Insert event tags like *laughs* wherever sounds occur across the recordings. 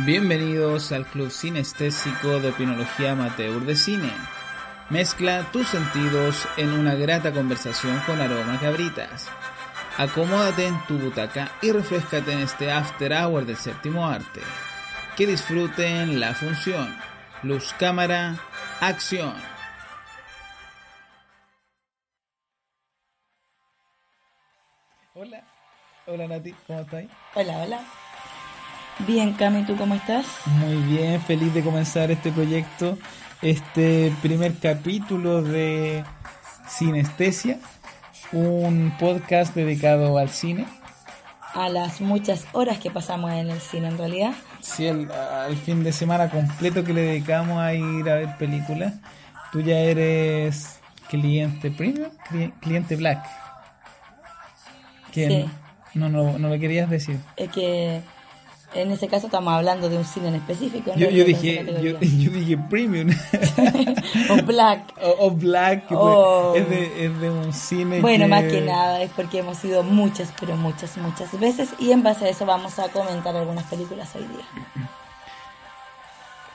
Bienvenidos al Club Sinestésico de Opinología Amateur de Cine. Mezcla tus sentidos en una grata conversación con aromas cabritas. Acomódate en tu butaca y refrescate en este after hour del séptimo arte. Que disfruten la función. Luz cámara, acción. Hola, hola Nati, ¿cómo estás? Hola, hola. Bien, Cami, ¿tú cómo estás? Muy bien, feliz de comenzar este proyecto, este primer capítulo de Sinestesia, un podcast dedicado al cine. A las muchas horas que pasamos en el cine, en realidad. Sí, al, al fin de semana completo que le dedicamos a ir a ver películas. Tú ya eres cliente premium, Cli- cliente black. Sí. no, no, no lo querías decir. Es que en ese caso estamos hablando de un cine en específico. en Yo, dije, *laughs* yo, dije premium. *laughs* O Black. *laughs* o, o black, que Oh. es, de, es de un cine Bueno, más que nada es porque hemos ido muchas, pero muchas, muchas veces y en base a eso vamos a comentar algunas películas hoy día.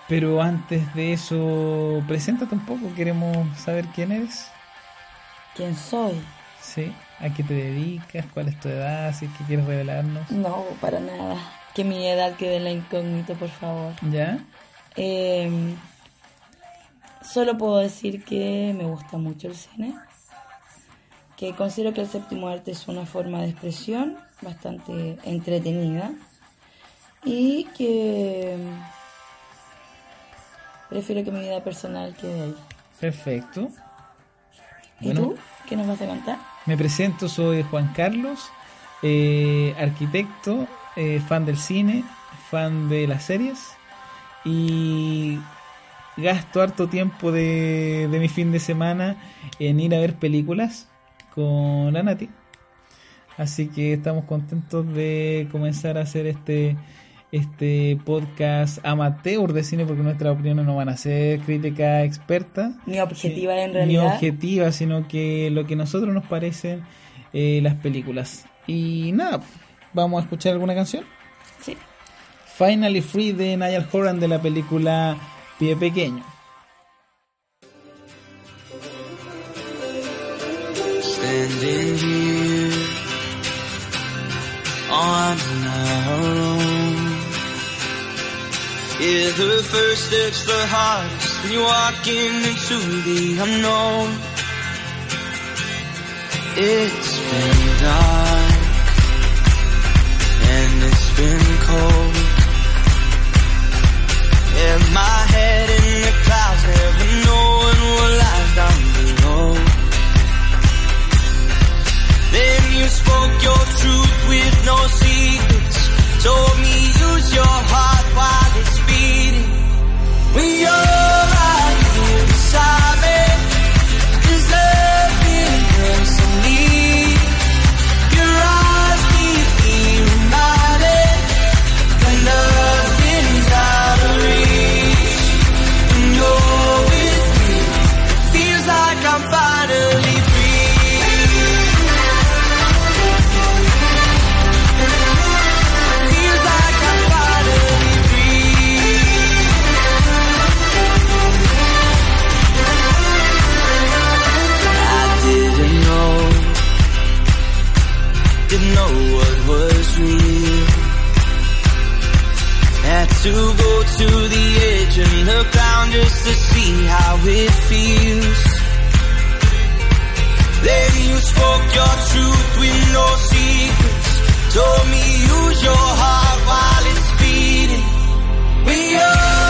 Pero antes de eso, preséntate un poco, queremos saber quién eres. ¿Quién soy? Sí, a qué te dedicas, cuál es tu edad, si es que quieres revelarnos. No, para nada. Que mi edad quede en la incógnita, por favor. ¿Ya? Eh, solo puedo decir que me gusta mucho el cine, que considero que el séptimo arte es una forma de expresión bastante entretenida y que prefiero que mi vida personal quede ahí. Perfecto. ¿Y Bueno. tú? ¿Qué nos vas a contar? Me presento, soy Juan Carlos, eh, arquitecto, eh, fan del cine, fan de las series y gasto harto tiempo de, de mi fin de semana en ir a ver películas con la Nati. Así que estamos contentos de comenzar a hacer este este podcast amateur de cine porque nuestras opiniones no van a ser crítica experta Ni objetiva en ni realidad. objetiva, sino que lo que a nosotros nos parecen eh, las películas. Y nada, vamos a escuchar alguna canción. Sí. Finally Free de Niall Horan de la película Pie Pequeño. standing here on our own. Yeah, the first step's the hardest when you're walking into the unknown. It's been dark been cold. Yeah, my head in the clouds, never knowing what lies down below. Then you spoke your truth with no secrets. Told me use your heart while it's beating. When you're how it feels. Then you spoke your truth with no secrets. Told me use your heart while it's beating. When you're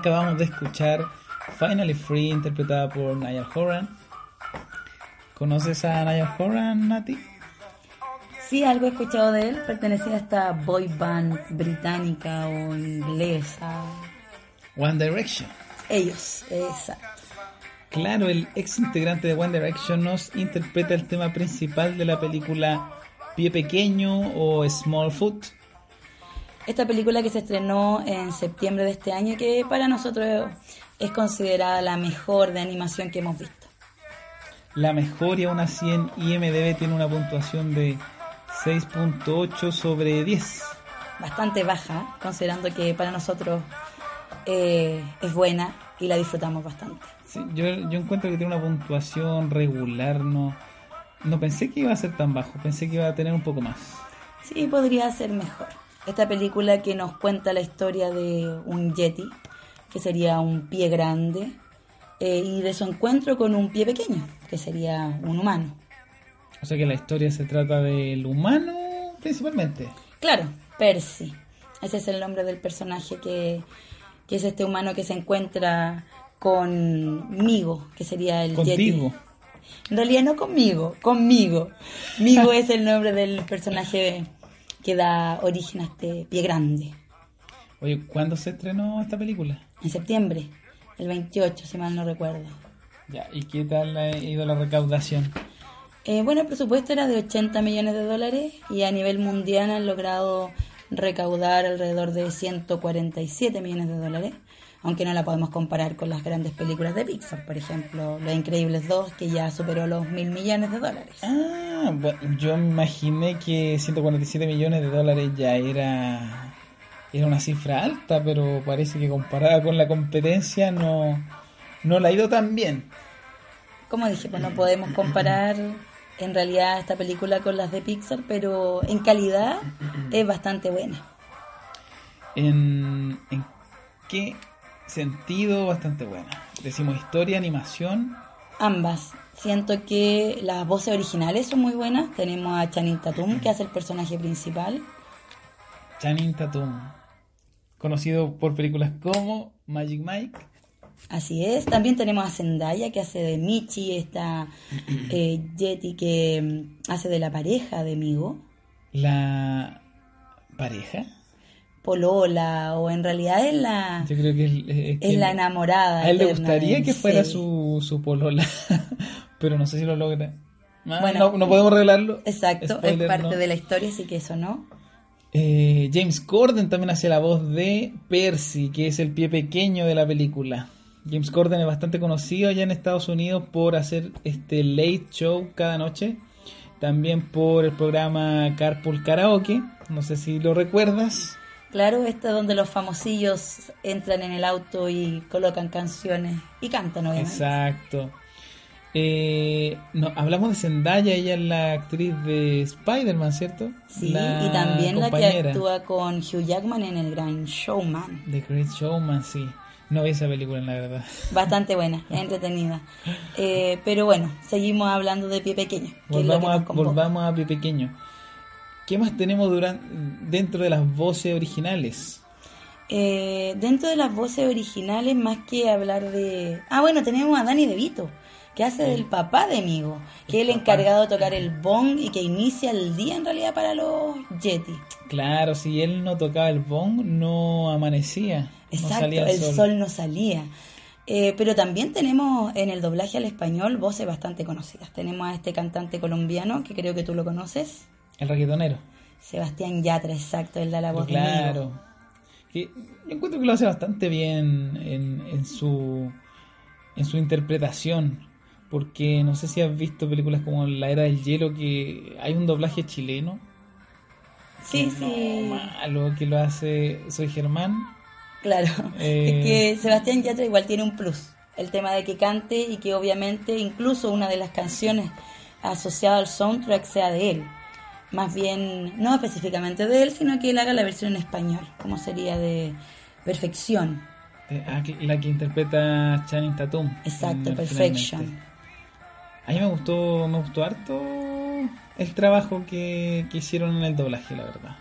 Acabamos de escuchar Finally Free interpretada por Niall Horan. ¿Conoces a Niall Horan, Nati? Sí, algo he escuchado de él. Pertenecía a esta boy band británica o inglesa. One Direction. Ellos, exacto. Claro, el ex integrante de One Direction nos interpreta el tema principal de la película Pie Pequeño o Small Foot. Esta película que se estrenó en septiembre de este año, que para nosotros es considerada la mejor de animación que hemos visto. La mejor y aún así en IMDB tiene una puntuación de 6.8 sobre 10. Bastante baja, considerando que para nosotros eh, es buena y la disfrutamos bastante. Sí, yo, yo encuentro que tiene una puntuación regular, no, no pensé que iba a ser tan bajo, pensé que iba a tener un poco más. Sí, podría ser mejor. Esta película que nos cuenta la historia de un yeti, que sería un pie grande, eh, y de su encuentro con un pie pequeño, que sería un humano. O sea que la historia se trata del humano principalmente. Claro, Percy. Ese es el nombre del personaje que, que es este humano que se encuentra con Migo, que sería el Contigo. Yeti. En realidad no conmigo, conmigo. Migo *laughs* es el nombre del personaje que da origen a este pie grande. Oye, ¿cuándo se estrenó esta película? En septiembre, el 28, si mal no recuerdo. Ya, ¿y qué tal ha ido la recaudación? Eh, bueno, el presupuesto era de 80 millones de dólares y a nivel mundial han logrado recaudar alrededor de 147 millones de dólares, aunque no la podemos comparar con las grandes películas de Pixar, por ejemplo, Los Increíbles 2, que ya superó los mil millones de dólares. Ah, yo me imaginé que 147 millones de dólares ya era, era una cifra alta, pero parece que comparada con la competencia no, no la ha ido tan bien. Como dije, pues no podemos comparar en realidad esta película con las de Pixar, pero en calidad es bastante buena. ¿En, en qué sentido bastante buena? Decimos historia, animación. Ambas. Siento que las voces originales son muy buenas. Tenemos a Channing Tatum, que hace el personaje principal. Channing Tatum, conocido por películas como Magic Mike. Así es. También tenemos a Zendaya, que hace de Michi, esta *clears throat* eh, Yeti que mm, hace de la pareja de Migo. La pareja. Polola, o en realidad es la, Yo creo que es, es que la enamorada. A él le gustaría que fuera su, su polola, *laughs* pero no sé si lo logra. Ah, Bueno, no, no podemos revelarlo. Exacto, Spoiler, es parte no. de la historia, así que eso no. Eh, James Corden también hace la voz de Percy, que es el pie pequeño de la película. James Corden es bastante conocido allá en Estados Unidos por hacer este late show cada noche. También por el programa Carpool Karaoke. No sé si lo recuerdas. Claro, esta es donde los famosillos entran en el auto y colocan canciones y cantan, obviamente. Exacto. Eh, no, hablamos de Zendaya, ella es la actriz de Spider-Man, ¿cierto? Sí, La y también la que actúa con Hugh Jackman en El Gran Showman. The Great Showman, sí. No vi esa película, la verdad. *laughs* Bastante buena, entretenida. Eh, pero bueno, seguimos hablando de Pie Pequeño. Que que Volvamos a, volvamos a Pie Pequeño. ¿Qué más tenemos dentro de las voces originales? Eh, dentro de las voces originales, más que hablar de... Ah, bueno, tenemos a Danny DeVito, que hace del papá de Migo, que es el encargado de tocar el bong y que inicia el día en realidad para los Yeti. Claro, si él no tocaba el bong, no amanecía. no Exacto, salía el sol. no salía. Eh, pero también tenemos en el doblaje al español voces bastante conocidas. Tenemos a este cantante colombiano, que creo que tú lo conoces, El reggaetonero. Sebastián Yatra, exacto, él da la voz de claro. Migo. que yo encuentro que lo hace bastante bien en, en su en su interpretación porque no sé si has visto películas como La Era del Hielo que hay un doblaje chileno Sí, sí. malo que lo hace Soy Germán Claro. Eh. Es que Sebastián Yatra igual tiene un plus. El tema de que cante y que obviamente incluso una de las canciones asociadas al soundtrack sea de él. Más bien, no específicamente de él, sino que él haga la versión en español, como sería de perfección. eh, ah, la que interpreta Channing Tatum Exacto, Perfection. A mí me gustó, me gustó harto el trabajo que, que hicieron en el doblaje, la verdad.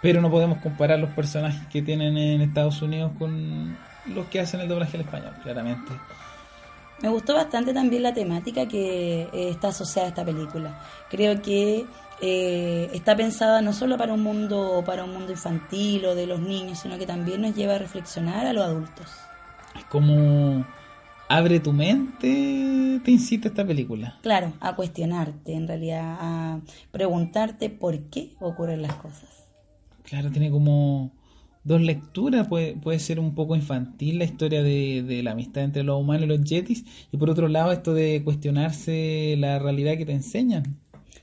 Pero no podemos comparar los personajes que tienen en Estados Unidos con los que hacen el doblaje al español, claramente. Me gustó bastante también la temática que eh, está asociada a esta película. Creo que eh, está pensada no solo para un mundo para un mundo infantil o de los niños, sino que también nos lleva a reflexionar a los adultos. Es como abre tu mente, te incita esta película. Claro, a cuestionarte, en realidad, a preguntarte por qué ocurren las cosas. Claro, tiene como dos lecturas. Puede, puede ser un poco infantil la historia de, de la amistad entre los humanos y los yetis. Y por otro lado, esto de cuestionarse la realidad que te enseñan.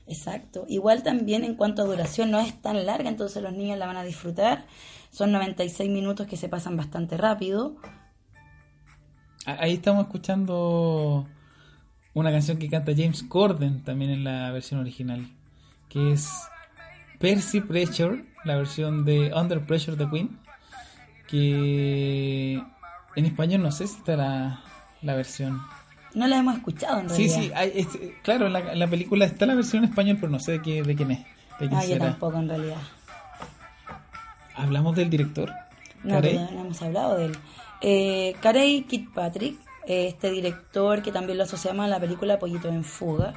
Exacto. Igual también en cuanto a duración no es tan larga, entonces los niños la van a disfrutar. Son 96 minutos que se pasan bastante rápido. Ahí estamos escuchando una canción que canta James Corden también en la versión original. Que es Percy Pressure, la versión de Under Pressure de Queen. Que en español no sé si está la versión. No la hemos escuchado en Sí, realidad. sí, hay- es- claro, en la, en la película está la versión en español, pero no sé de, qué, de quién es. De quién Ah, yo tampoco en realidad. Hablamos del director. No, Carey. todavía no hemos hablado de él. Eh, Carey Kirkpatrick, eh, este director que también lo asociamos a la película Pollito en Fuga,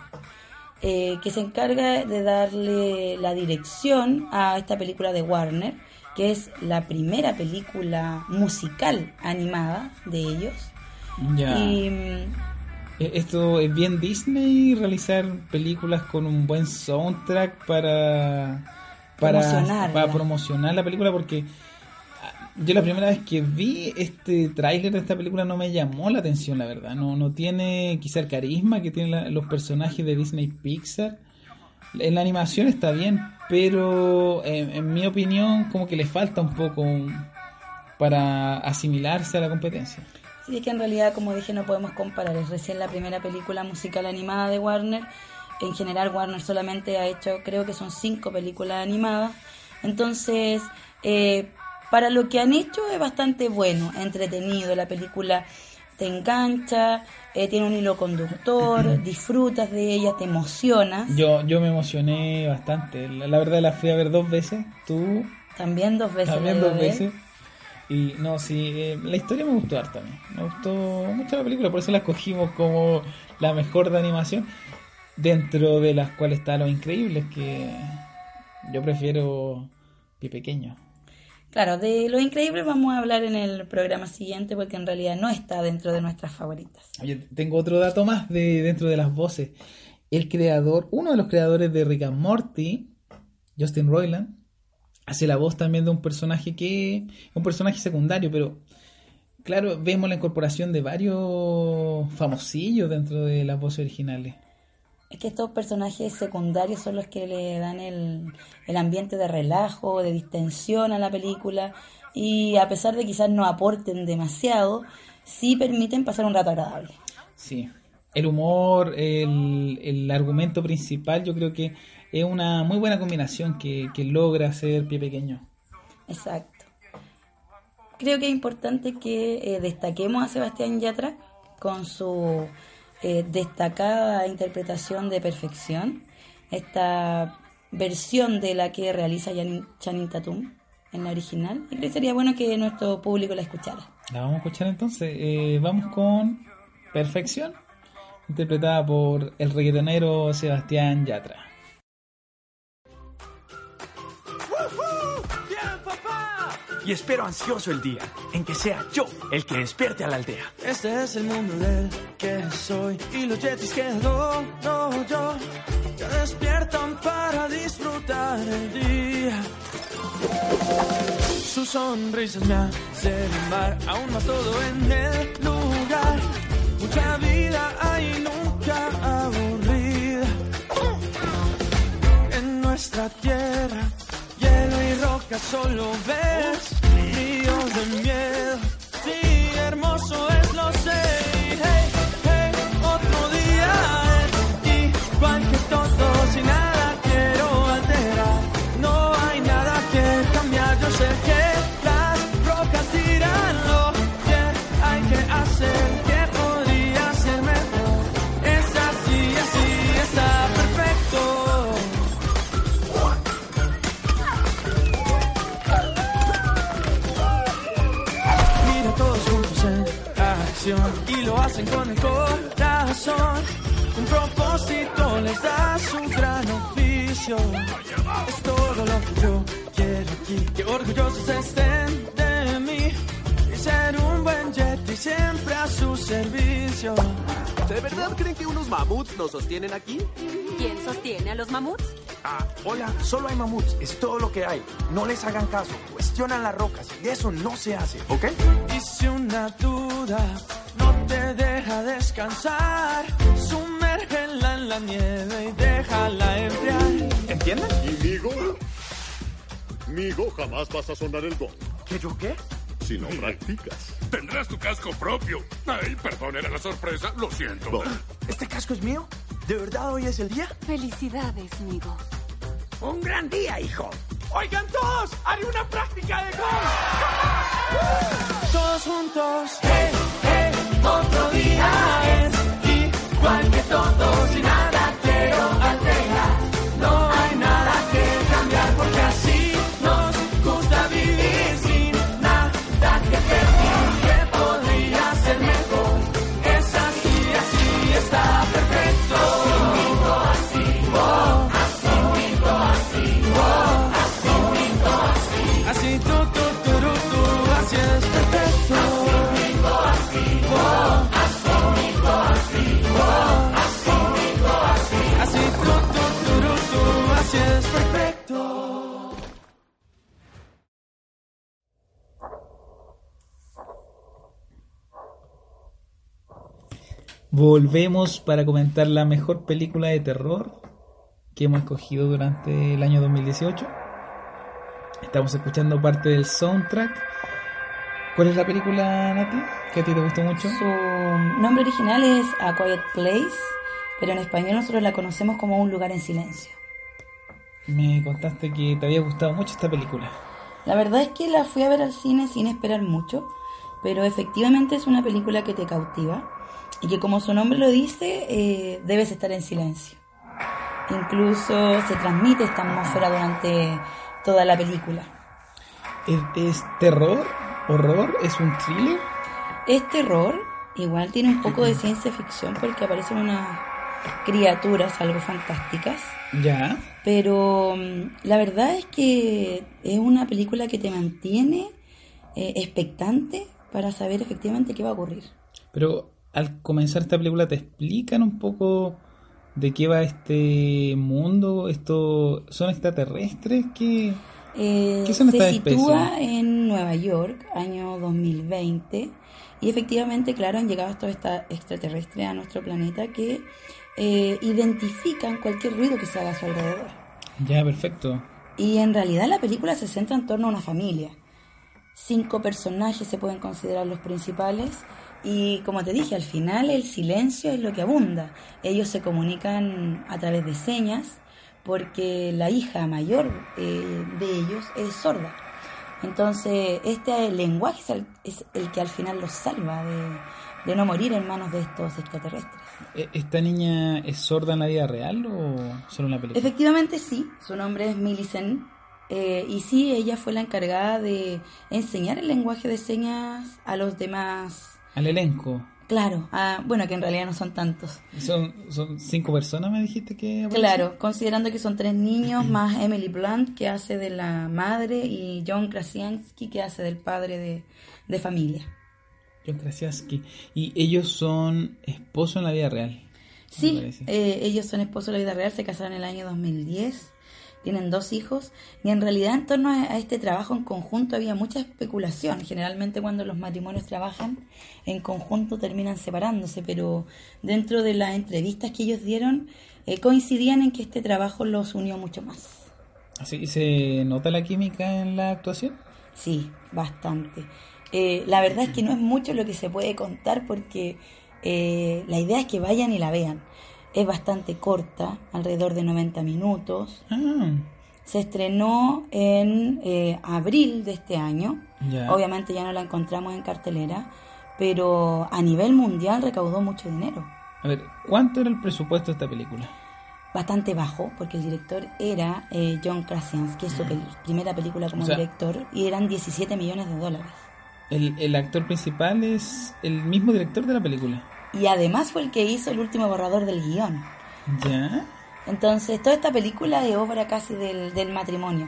eh, que se encarga de darle la dirección a esta película de Warner, que es la primera película musical animada de ellos. Ya. Y mm, Esto es bien Disney realizar películas con un buen soundtrack para para, Promocionarla. para promocionar la película porque ah, yo la primera vez que vi este tráiler de esta película no me llamó la atención la verdad. No no tiene quizá el carisma que tienen la- los personajes de Disney Pixar. En la animación está bien pero en, en mi opinión como que le falta un poco para asimilarse a la competencia Sí, es que en realidad, como dije, no podemos comparar. Es recién la primera película musical animada de Warner. En general, Warner solamente ha hecho, creo que son cinco películas animadas. Entonces, eh, para lo que han hecho es bastante bueno, entretenido. La película te engancha, eh, tiene un hilo conductor, disfrutas de ella, te emocionas. Yo, yo me emocioné bastante. La, la verdad la fui a ver dos veces. Tú También dos veces. también dos veces. Y no, sí, eh, la historia me gustó harto mí. Me gustó mucho la película, por eso la escogimos como la mejor de animación. Dentro de las cuales está Lo Increíble, que yo prefiero Pie Pequeño. Claro, de Lo Increíble vamos a hablar en el programa siguiente porque en realidad no está dentro de nuestras favoritas. Oye, tengo otro dato más de dentro de las voces. El creador, uno de los creadores de Rick and Morty, Justin Roiland, hace la voz también de un personaje que es un personaje secundario, pero claro, vemos la incorporación de varios famosillos dentro de las voces originales. Es que estos personajes secundarios son los que le dan el, el ambiente de relajo, de distensión a la película y a pesar de quizás no aporten demasiado, sí permiten pasar un rato agradable. Sí. El humor, el, el argumento principal, yo creo que es una muy buena combinación que, que logra hacer Pie Pequeño. Exacto. Creo que es importante que eh, destaquemos a Sebastián Yatra con su eh, destacada interpretación de perfección, esta versión de la que realiza Channing, Channing Tatum en la original. Y creo que sería bueno que nuestro público la escuchara. La vamos a escuchar entonces. Eh, vamos con Perfección, interpretada por el reggaetonero Sebastián Yatra. Y espero ansioso el día en que sea yo el que despierte a la aldea. Este es el mundo del que soy y los yetis que adoro yo te despiertan para disfrutar el día. Sus sonrisas me hacen amar aún más todo en el lugar. Mucha vida hay, nunca aburrida. En nuestra tierra, hielo y roca solo ves ríos de. Sí, hermoso es, lo sé. Hey, hey, otro día es igual que todos y nada y lo hacen con el corazón. Un propósito les da su gran oficio. Es todo lo que yo quiero aquí. Que orgullosos estén de mí. Y ser un buen jet y siempre a su servicio. ¿De verdad creen que unos mamuts nos sostienen aquí? ¿Quién sostiene a los mamuts? Ah, hola, solo hay mamuts, es todo lo que hay. No les hagan caso, cuestionan las rocas, de eso no se hace, ¿ok? Y si una duda no te deja descansar, sumérgela en la nieve y déjala enfriar. ¿Entienden? ¿Y Migo? Migo, jamás vas a sonar el gong ¿Que yo qué? si no practicas. Tendrás tu casco propio. Ay, perdón, era la sorpresa. Lo siento. ¿Este casco es mío? ¿De verdad hoy es el día? Felicidades, amigo. Un gran día, hijo. Oigan todos, haré una práctica de gong. Todos juntos, hey, otro día es igual que todos y nada quiero alterar. Volvemos para comentar la mejor película de terror que hemos escogido durante el año 2018. Estamos escuchando parte del soundtrack. ¿Cuál es la película, Nati? ¿Que a ti te gustó mucho? Su nombre original es A Quiet Place, pero en español nosotros la conocemos como Un lugar en silencio. Me contaste que te había gustado mucho esta película. La verdad es que la fui a ver al cine sin esperar mucho, pero efectivamente es una película que te cautiva y que como su nombre lo dice, eh, debes estar en silencio. Incluso se transmite esta atmósfera durante toda la película. ¿Es, es terror? ¿Horror? ¿Es un thriller? Es terror, igual tiene un poco de ciencia ficción porque aparecen unas criaturas algo fantásticas. Ya. Pero mm, la verdad es que es una película que te mantiene eh, expectante para saber efectivamente qué va a ocurrir. Pero al comenzar esta película te explican un poco de qué va este mundo. Esto son extraterrestres que Eh, ¿Qué son se sitúa especies? en Nueva York, año 2020, y efectivamente, claro, han llegado estos esta- extraterrestres a nuestro planeta que eh, identifican cualquier ruido que se haga a su alrededor. ya perfecto. Y en realidad la película se centra en torno a una familia. Cinco personajes se pueden considerar los principales y como te dije, al final el silencio es lo que abunda. Ellos se comunican a través de señas porque la hija mayor eh, de ellos es sorda. Entonces este lenguaje es el, es el que al final los salva de, de no morir en manos de estos extraterrestres. ¿E- ¿Esta niña es sorda en la vida real o solo en la película? Efectivamente sí, su nombre es Millicent eh, y sí, ella fue la encargada de enseñar el lenguaje de señas a los demás, Al elenco. Claro, ah, bueno, que en realidad no son tantos. Son, son cinco personas, me dijiste que aparecen? Claro, considerando que son tres niños, *clears throat* más Emily Blunt, que hace de la madre, y John Krasinski, que hace del padre de, de familia. John Krasinski. Y ellos son esposos en la vida real. Sí, eh, ellos son esposos de la vida real, se casaron en el año 2010, tienen dos hijos, y en realidad en torno a, este trabajo en conjunto había mucha especulación. Generalmente cuando los matrimonios trabajan en conjunto terminan separándose, pero dentro de las entrevistas que ellos dieron eh, coincidían en que este trabajo los unió mucho más. Así se nota la química en la actuación. Sí, bastante. Eh, la verdad es que no es mucho lo que se puede contar porque eh, la idea es que vayan y la vean. Es bastante corta, alrededor de 90 minutos. Ah, Se estrenó en eh, abril de este año. Obviamente ya no la encontramos en cartelera, pero a nivel mundial recaudó mucho dinero. a ver, ¿cuánto era el presupuesto de esta película? Bastante bajo, porque el director era eh, John Krasinski, su pel- primera película como O sea- director, y eran 17 millones de dólares. El, el actor principal es el mismo director de la película. Y además fue el que hizo el último borrador del guion. ¿Ya? Entonces, toda esta película es obra casi del, del matrimonio.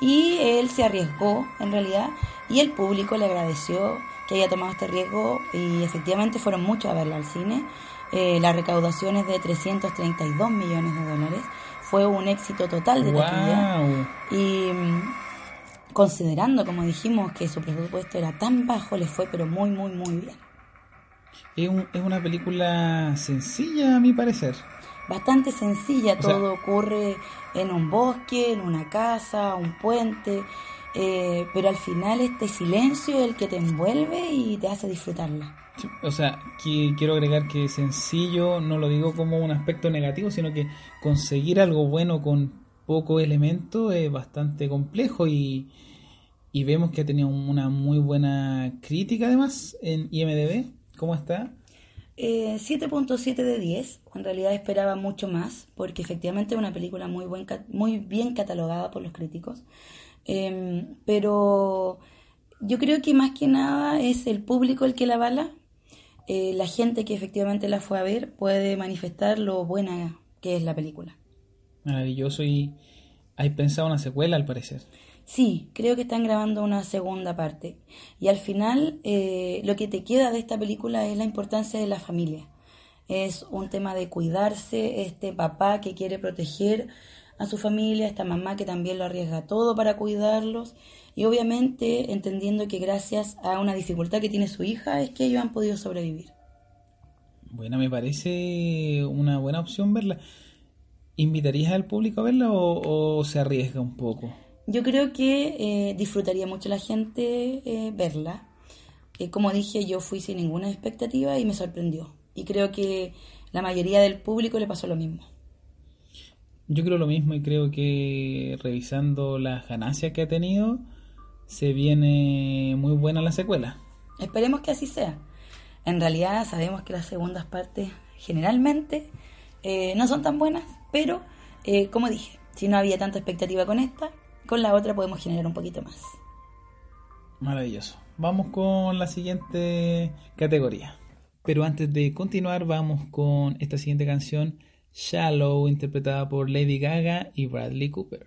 Y él se arriesgó, en realidad, y el público le agradeció que haya tomado este riesgo y efectivamente fueron muchos a verla al cine. Eh, la recaudación es de 332 millones de dólares. Fue un éxito total de taquilla. ¡Wow! Y mm, considerando, como dijimos, que su presupuesto era tan bajo, le fue pero muy, muy, muy bien. Es, un- es una película sencilla, a mi parecer. bastante sencilla, O sea- todo ocurre en un bosque, en una casa, un puente, eh, pero al final este silencio es el que te envuelve y te hace disfrutarla. O sea, que quiero agregar que sencillo no lo digo como un aspecto negativo, sino que conseguir algo bueno con poco elemento es bastante complejo y, y vemos que ha tenido una muy buena crítica además en IMDB. ¿Cómo está? Eh, 7.7 de 10, en realidad esperaba mucho más, porque efectivamente es una película muy, buen, muy bien catalogada por los críticos, Em, pero yo creo que más que nada es el público el que la avala, Eh, la gente que efectivamente la fue a ver puede manifestar lo buena que es la película. Maravilloso y hay pensado una secuela al parecer. Sí, creo que están grabando una segunda parte. Y al final, eh, lo que te queda de esta película es la importancia de la familia. Es un tema de cuidarse, este papá que quiere proteger a su familia, esta mamá que también lo arriesga todo para cuidarlos. Y obviamente entendiendo que gracias a una dificultad que tiene su hija es que ellos han podido sobrevivir. Bueno, me parece una buena opción verla. ¿Invitarías al público a verla o, o se arriesga un poco? Yo creo que eh, disfrutaría mucho la gente eh, verla. Eh, como dije, yo fui sin ninguna expectativa y me sorprendió. Y creo que la mayoría del público le pasó lo mismo. Yo creo lo mismo y creo que revisando las ganancias que ha tenido, se viene muy buena la secuela. Esperemos que así sea. En realidad sabemos que las segundas partes generalmente no son tan buenas, pero como dije, si no había tanta expectativa con esta, con la otra podemos generar un poquito más. Maravilloso. Vamos con la siguiente categoría. Pero antes de continuar, vamos con esta siguiente canción, Shallow, interpretada por Lady Gaga y Bradley Cooper.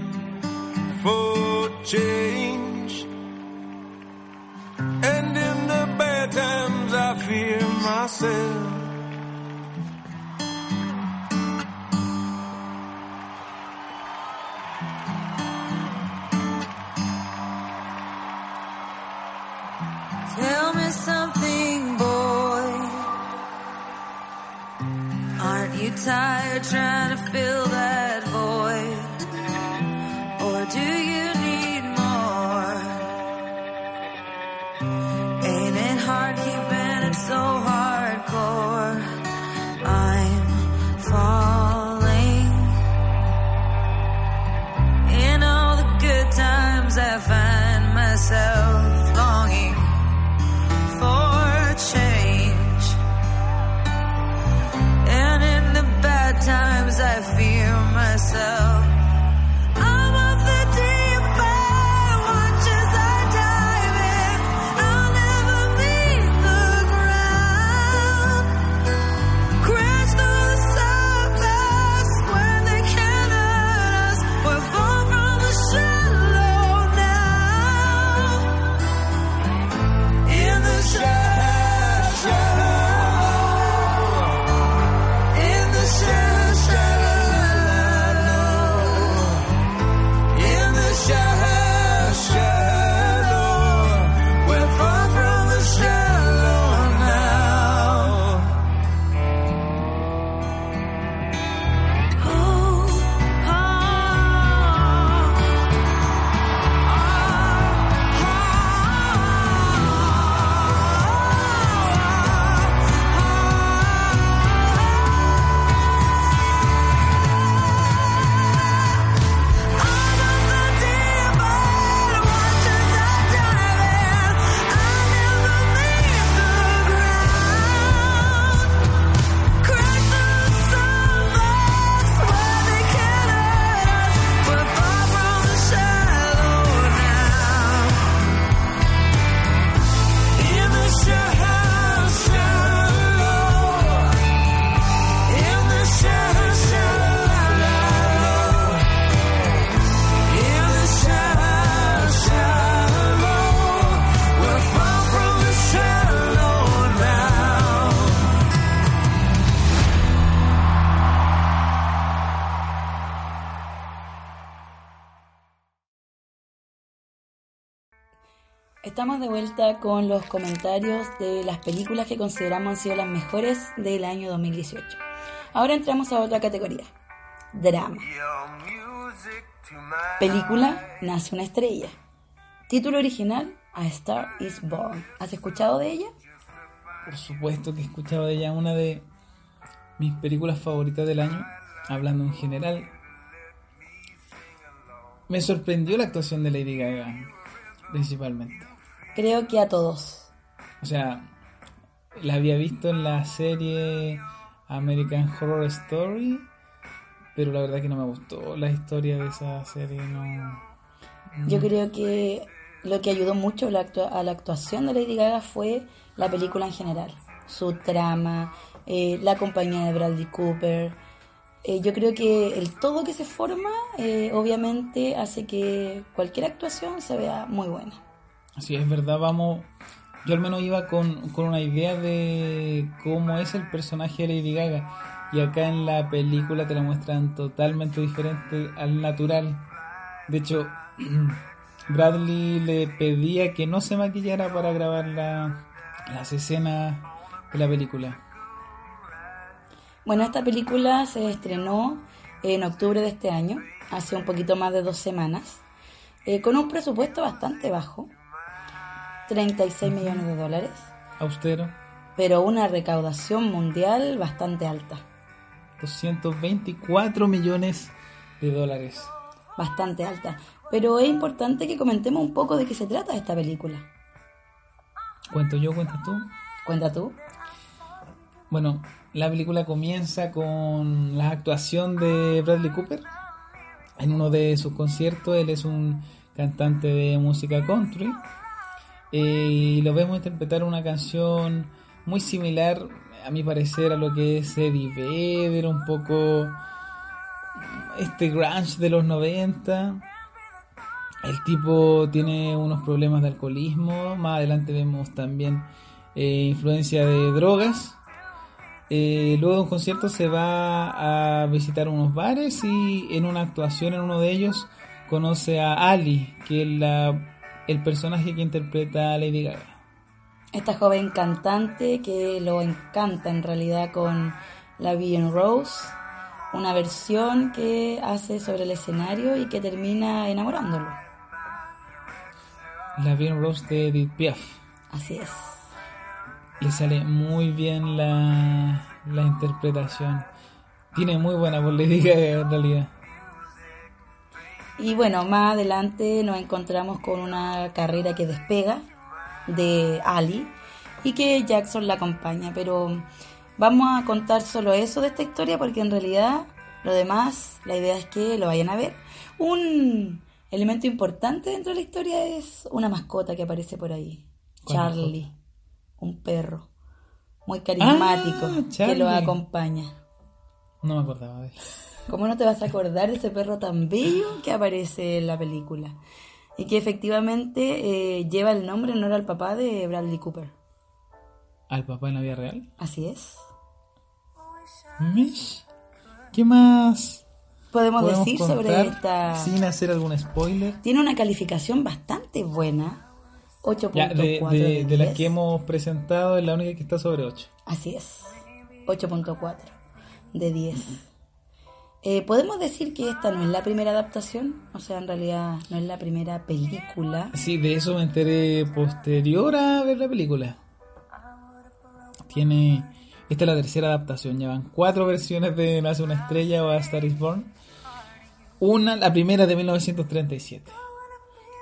for change. And in the bad times, I fear myself. Tell me something, boy. Aren't you tired trying? Estamos de vuelta con los comentarios de las películas que consideramos han sido las mejores del año 2018. Ahora entramos a otra categoría, drama. Película Nace una estrella. Título original, A Star is Born. ¿Has escuchado de ella? Por supuesto que he escuchado de ella una de mis películas favoritas del año, hablando en general. Me sorprendió la actuación de Lady Gaga, principalmente. Creo que a todos. O sea, la había visto en la serie American Horror Story, pero la verdad que no me gustó la historia de esa serie. No, Yo creo que lo que ayudó mucho la a la actuación de Lady Gaga fue la película en general. Su trama, eh, la compañía de Bradley Cooper. Eh, yo creo que el todo que se forma, eh, obviamente, hace que cualquier actuación se vea muy buena. Sí, es verdad, vamos. Yo al menos iba con, con una idea de cómo es el personaje de Lady Gaga. Y acá en la película te la muestran totalmente diferente al natural. De hecho, *clears throat* Bradley le pedía que no se maquillara para grabar la- las escenas de la película. Bueno, esta película se estrenó en octubre de este año, hace un poquito más de dos semanas, eh, con un presupuesto bastante bajo, 36 millones de dólares, Austero, pero una recaudación mundial bastante alta, 224 millones de dólares. bastante alta. Pero es importante que comentemos un poco de qué se trata esta película. ¿Cuento yo, cuentas tú? Cuenta tú. Bueno, la película comienza con la actuación de Bradley Cooper en uno de sus conciertos. Él es un cantante de música country eh, y lo vemos interpretar una canción muy similar, a mi parecer, a lo que es Eddie Vedder, un poco este grunge de los 90. El tipo tiene unos problemas de alcoholismo. Más adelante vemos también eh, influencia de drogas. Eh, luego de un concierto se va a visitar unos bares y en una actuación en uno de ellos conoce a Ali, que es la, el personaje que interpreta a Lady Gaga. Esta joven cantante que lo encanta en realidad con La Vie en Rose, una versión que hace sobre el escenario y que termina enamorándolo. La Bien Rose de Edith Piaf. Así es. Le sale muy bien la, la interpretación. Tiene muy buena voz Lady Gaga en realidad. Y bueno, más adelante nos encontramos con una carrera que despega de Ali y que Jackson la acompaña. Pero vamos a contar solo eso de esta historia porque en realidad lo demás, la idea es que lo vayan a ver. Un elemento importante dentro de la historia es una mascota que aparece por ahí. ¿Cuál Charlie, un perro muy carismático Ah, que lo acompaña. No me acordaba de él. ¿Cómo no te vas a acordar de ese perro tan bello que aparece en la película? Y que efectivamente eh, lleva el nombre en honor al papá de Bradley Cooper. ¿Al papá en la vida real? Así es. Mish. ¿Qué más Podemos, podemos decir sobre esta... sin hacer algún spoiler? Tiene una calificación bastante buena. 8.4 Ya, de, de, de de las 10. que hemos presentado, es la única que está sobre 8. Así es. 8.4 de 10. Eh, Podemos decir que esta no es la primera adaptación, o sea, en realidad no es la primera película. Sí, de eso me enteré posterior a ver la película. Tiene. Esta es la tercera adaptación. Llevan cuatro versiones de Nace una estrella o A Star is Born. Una, la primera de 1937.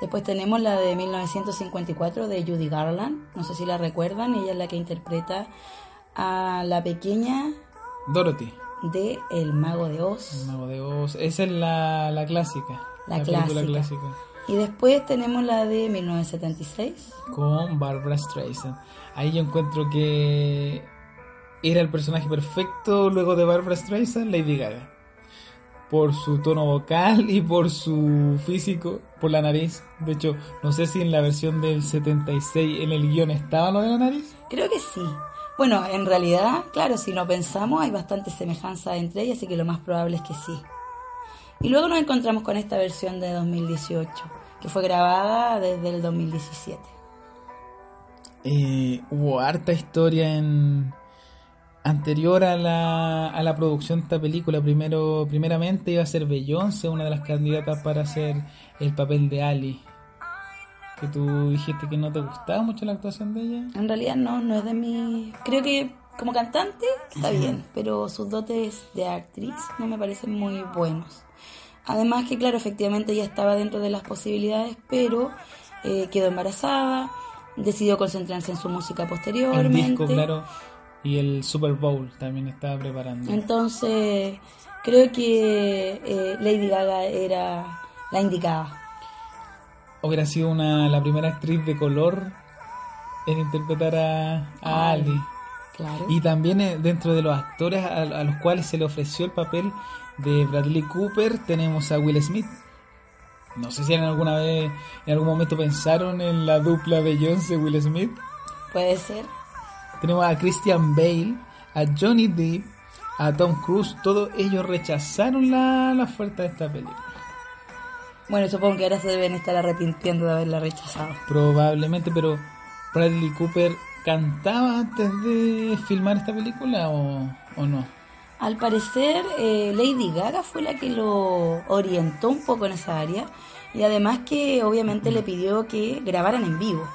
Después tenemos la de 1954 de Judy Garland, no sé si la recuerdan, ella es la que interpreta a la pequeña Dorothy, de El Mago de Oz. el mago de Oz. Esa es la, la clásica. La película clásica. clásica. Y después tenemos la de 1976. Con Barbara Streisand. Ahí yo encuentro que era el personaje perfecto luego de Barbara Streisand, Lady Gaga. Por su tono vocal y por su físico, por la nariz. De hecho, no sé si en la versión del 76 en el guion estaba lo de la nariz. Creo que sí. Bueno, en realidad, claro, si no pensamos, hay bastante semejanza entre ellas, así que lo más probable es que sí. Y luego nos encontramos con esta versión de 2018, que fue grabada desde el 2017. Eh, hubo harta historia en anterior a la, a la producción de esta película. Primero, primeramente iba a ser Beyoncé, una de las candidatas para hacer el papel de Ali. Que tú dijiste que no te gustaba mucho la actuación de ella. En realidad no, no es de mi... Creo que como cantante está bien, pero sus dotes de actriz no me parecen muy buenos. Además que claro, efectivamente ella estaba dentro de las posibilidades, pero eh, quedó embarazada, decidió concentrarse en su música El posteriormente. disco, claro. Y el Super Bowl también estaba preparando. Entonces, creo que eh, Lady Gaga era la indicada. Hubiera sido una, la primera actriz de color en interpretar a, a Ali. Ali. Claro. Y también eh, dentro de los actores a, a los cuales se le ofreció el papel de Bradley Cooper tenemos a Will Smith. No sé si en alguna vez, en algún momento pensaron en la dupla Beyoncé Will Smith. Puede ser. Tenemos a Christian Bale, a Johnny Depp, a Tom Cruise. Todos ellos rechazaron la, la oferta de esta película. Bueno, supongo que ahora se deben estar arrepintiendo de haberla rechazado. Probablemente, pero Bradley Cooper cantaba antes de filmar esta película o, o no. Al parecer, eh, Lady Gaga fue la que lo orientó un poco en esa área y además que obviamente le pidió que grabaran en vivo.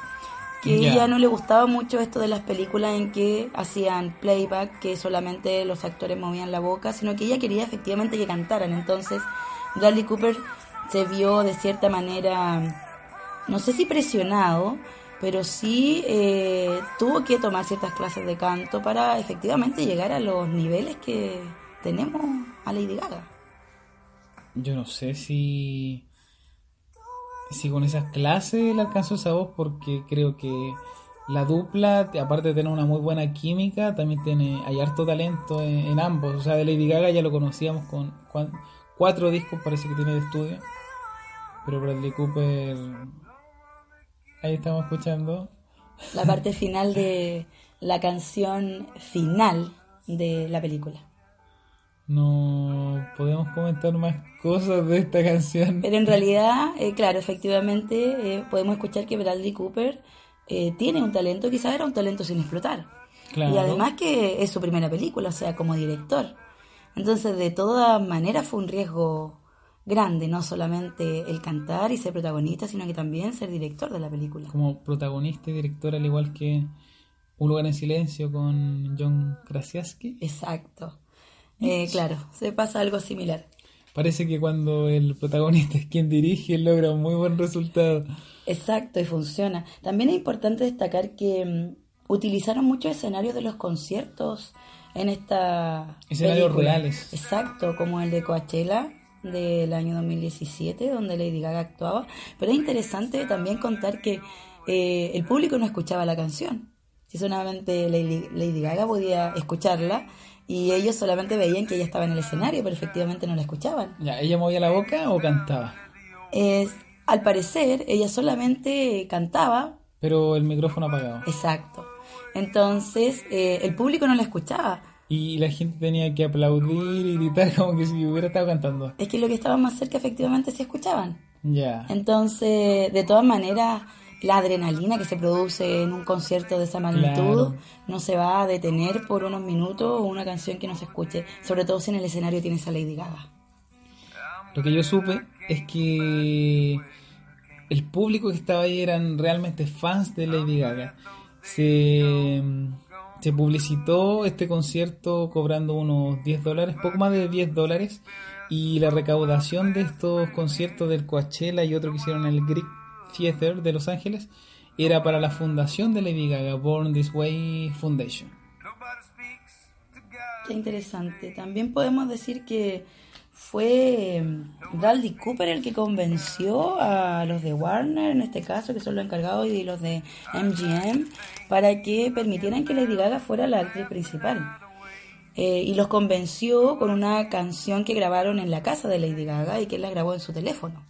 Que Ya. ella no le gustaba mucho esto de las películas en que hacían playback, que solamente los actores movían la boca, sino que ella quería efectivamente que cantaran. Entonces, Bradley Cooper se vio de cierta manera, no sé si presionado, pero sí eh, tuvo que tomar ciertas clases de canto para efectivamente llegar a los niveles que tenemos a Lady Gaga. Yo no sé si si con esas clases le alcanzó esa voz porque creo que la dupla, aparte de tener una muy buena química, también tiene hay harto talento en, ambos. O sea, de Lady Gaga ya lo conocíamos con cuan- cuatro discos, parece que tiene de estudio. Pero Bradley Cooper, ahí estamos escuchando. La parte final de la canción final de la película. No podemos comentar más cosas de esta canción. Pero en realidad, eh, claro, efectivamente eh, podemos escuchar que Bradley Cooper eh, tiene un talento, quizás era un talento sin explotar. Claro. Y además que es su primera película, o sea, como director. Entonces, de todas maneras fue un riesgo grande, no solamente el cantar y ser protagonista, sino que también ser director de la película. Como protagonista y director, al igual que Un lugar en silencio con John Krasinski. Exacto. Eh, claro, se pasa algo similar. Parece que cuando el protagonista es quien dirige, logra un muy buen resultado. Exacto, y funciona. También es importante destacar que mm, utilizaron muchos escenarios de los conciertos en esta Escenarios película. reales. Exacto, como el de Coachella del año 2017, donde Lady Gaga actuaba. Pero es interesante también contar que eh, el público no escuchaba la canción. Si solamente Lady, Lady Gaga podía escucharla y ellos solamente veían que ella estaba en el escenario, pero efectivamente no la escuchaban. Ya, ¿ella movía la boca o cantaba? Es, al parecer, ella solamente cantaba, Pero el micrófono apagado. exacto. Entonces, eh, el público no la escuchaba. Y la gente tenía que aplaudir y gritar como que si hubiera estado cantando. Es que lo que estaba más cerca efectivamente se escuchaban. Ya. Entonces, de todas maneras, la adrenalina que se produce en un concierto de esa magnitud Claro. no se va a detener por unos minutos una canción que no se escuche, sobre todo si en el escenario tienes a Lady Gaga. Lo que yo supe es que el público que estaba ahí eran realmente fans de Lady Gaga. Se, se publicitó este concierto cobrando unos 10 dólares, poco más de 10 dólares. Y la recaudación de estos conciertos del Coachella y otro que hicieron en el Greek Theater de Los Ángeles era para la fundación de Lady Gaga, Born This Way Foundation. Qué interesante. También podemos decir que fue mm, Bradley Cooper el que convenció a los de Warner, en este caso, que son los encargados, y los de MGM, para que permitieran que Lady Gaga fuera la actriz principal. Eh, y los convenció con una canción que grabaron en la casa de Lady Gaga y que él la grabó en su teléfono.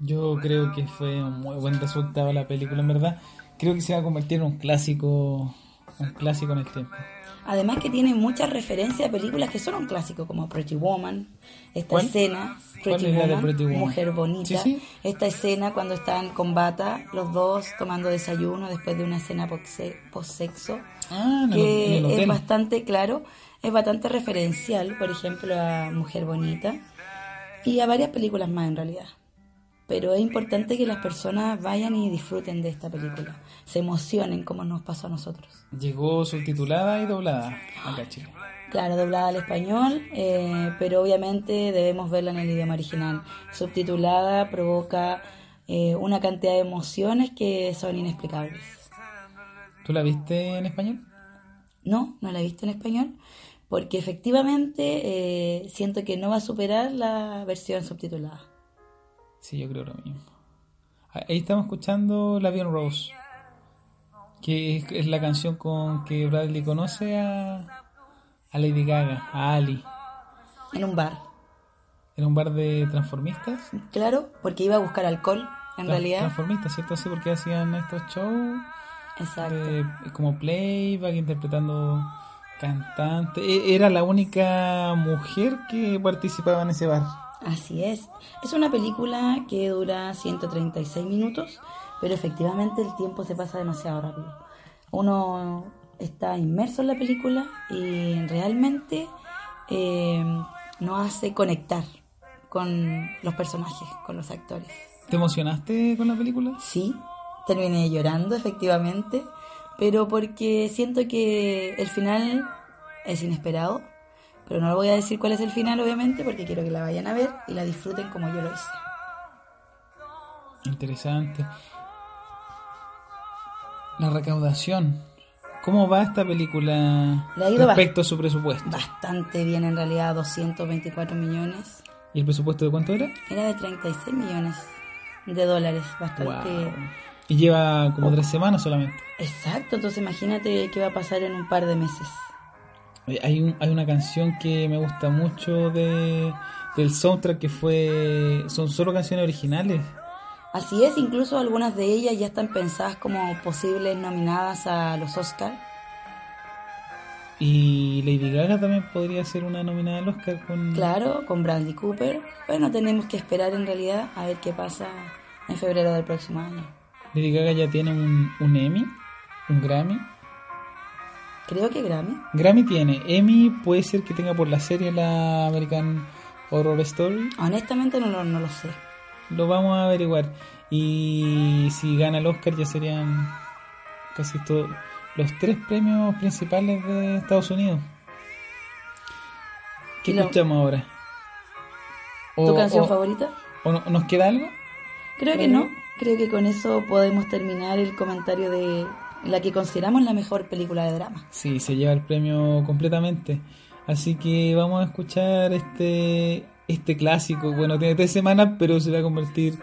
Yo creo que fue un muy buen resultado la película, en verdad. Creo que se va a convertir en un clásico, un clásico en el tiempo. Además que tiene muchas referencias a películas que son un clásico, como Pretty Woman, esta ¿Cuál? escena, ¿Cuál Pretty Woman, Pretty Woman? Mujer Bonita, Sí, sí. esta escena cuando están con bata, los dos tomando desayuno después de una escena post- post-sexo, Ah, que es bastante claro, es bastante referencial, por ejemplo, a Mujer Bonita y a varias películas más en realidad. Pero es importante que las personas vayan y disfruten de esta película, se emocionen como nos pasó a nosotros. Llegó subtitulada y doblada acá Chile. Claro, doblada al español, eh, pero obviamente debemos verla en el idioma original. Subtitulada provoca eh, una cantidad de emociones que son inexplicables. ¿Tú la viste en español? No, no la he visto en español, porque efectivamente eh, siento que no va a superar la versión subtitulada. Sí, yo creo lo mismo. Ahí estamos escuchando La Bien Rose, que es, la canción con que Bradley conoce a, a Lady Gaga, a Ali, En un bar, en un bar de transformistas. claro, porque iba a buscar alcohol, en Tra- realidad. Transformistas, ¿cierto? Sí, porque hacían estos shows Exacto. de- como playback, interpretando cantante. E- Era la única mujer que participaba en ese bar. Así es. Es una película que dura 136 minutos, pero efectivamente el tiempo se pasa demasiado rápido. Uno está inmerso en la película y realmente eh, nos hace conectar con los personajes, con los actores. ¿Te emocionaste con la película? Sí, terminé llorando efectivamente, pero porque siento que el final es inesperado, pero no lo voy a decir cuál es el final obviamente porque quiero que la vayan a ver y la disfruten como yo lo hice. Interesante. La recaudación. ¿Cómo va esta película respecto a su presupuesto? Bastante bien en realidad, 224 millones. ¿Y el presupuesto de cuánto era? Era de 36 millones de dólares, bastante... Wow. Y lleva como tres semanas solamente. Exacto, entonces imagínate qué va a pasar en un par de meses. Oye, Hay, un- hay una canción que me gusta mucho de, del soundtrack que fue... Son solo canciones originales. Así es, incluso algunas de ellas ya están pensadas como posibles nominadas a los Oscar. Y Lady Gaga también podría ser una nominada al Oscar con... Claro, con Bradley Cooper. Bueno, tenemos que esperar en realidad a ver qué pasa en febrero del próximo año. Lady Gaga ya tiene un, un Emmy, un Grammy. Creo que Grammy. Grammy tiene. Emmy puede ser que tenga por la serie la American Horror Story. Honestamente no lo sé lo vamos a averiguar. Y si gana el Oscar ya serían casi todos los tres premios principales de Estados Unidos. ¿Qué escuchamos ahora? ¿Tu canción favorita? ¿O no, nos queda algo? Creo que no. Creo que con eso podemos terminar el comentario de la que consideramos la mejor película de drama. Sí, se lleva el premio completamente. Así que vamos a escuchar este este clásico. Bueno, tiene tres semanas, pero se va a convertir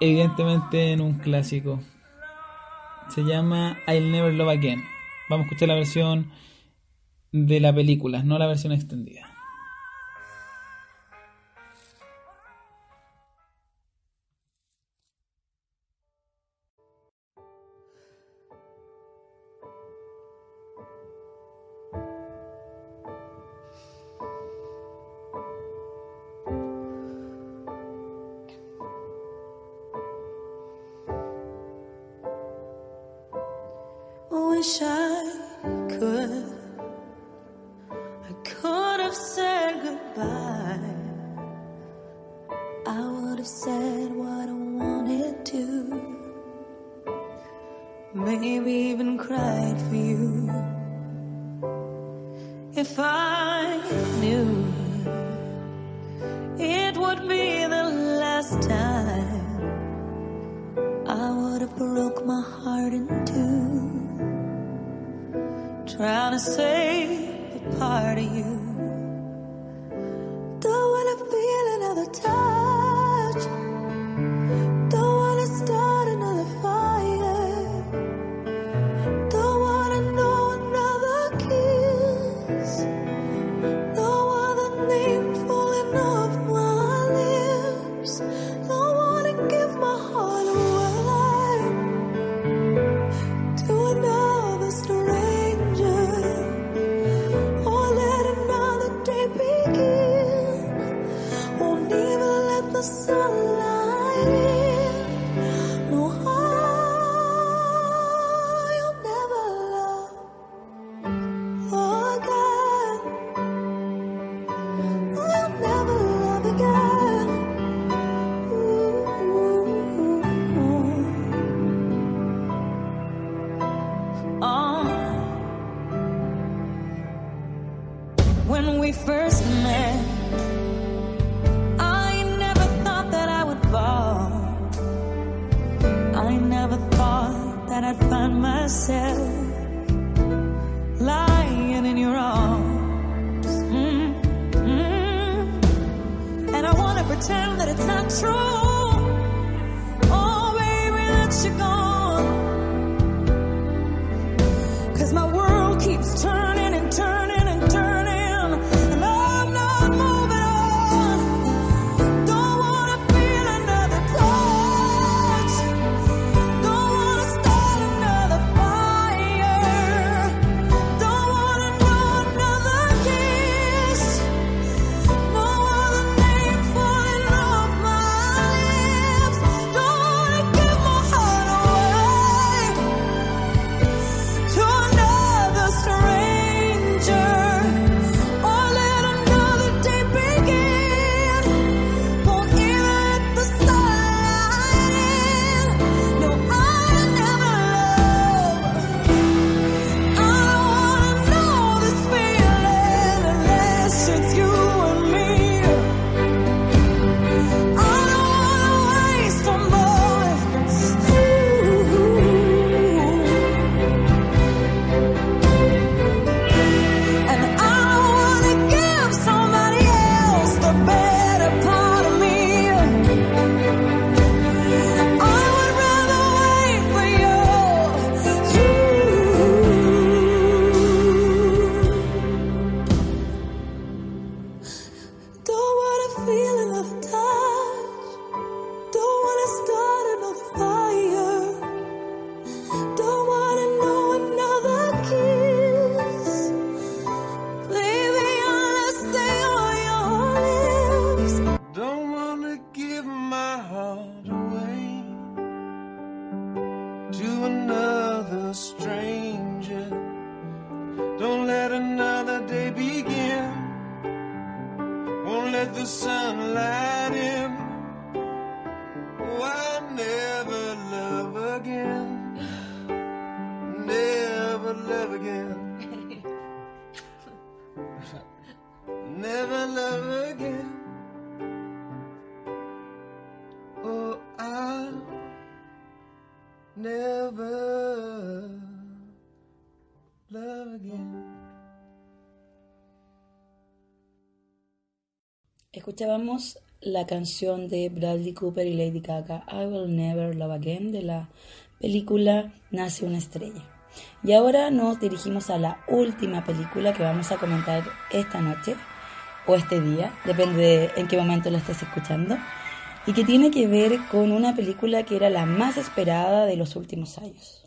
evidentemente en un clásico. Se llama I'll Never Love Again. Vamos a escuchar la versión de la película, no la versión extendida. Escuchábamos la canción de Bradley Cooper y Lady Gaga, I Will Never Love Again, de la película Nace una estrella. Y ahora nos dirigimos a la última película que vamos a comentar esta noche, o este día, depende de en qué momento la estés escuchando, y que tiene que ver con una película que era la más esperada de los últimos años.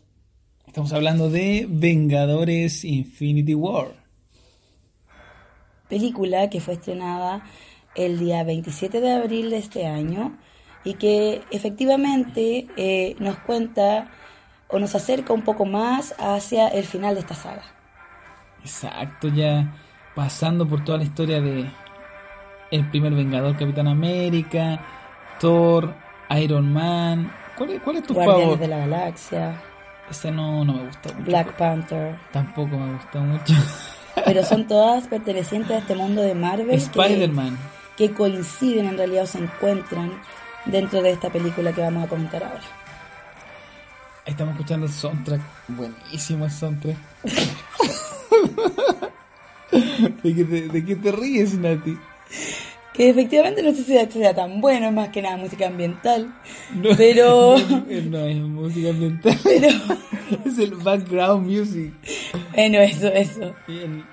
Estamos hablando de Vengadores Infinity War. película que fue estrenada el día 27 de abril de este año y que efectivamente eh, nos cuenta o nos acerca un poco más hacia el final de esta saga. Exacto, ya pasando por toda la historia de el primer Vengador, Capitán América, Thor, Iron Man. ¿Cuál es, cuál es tu Guardianes favor? de la Galaxia, Esa no, no me gusta mucho. Black Panther, Tampoco me gusta mucho. pero son *laughs* todas pertenecientes a este mundo de Marvel Spider-Man. Que coinciden en realidad o se encuentran dentro de esta película que vamos a comentar ahora. Estamos escuchando el soundtrack. Buenísimo el soundtrack. *laughs* ¿De qué te, de qué te ríes, Nati? Que efectivamente no sé si sea tan bueno, es más que nada música ambiental. No, Pero- No, no es música ambiental. Pero, *laughs* Es el background music. bueno, eso, eso. Bien.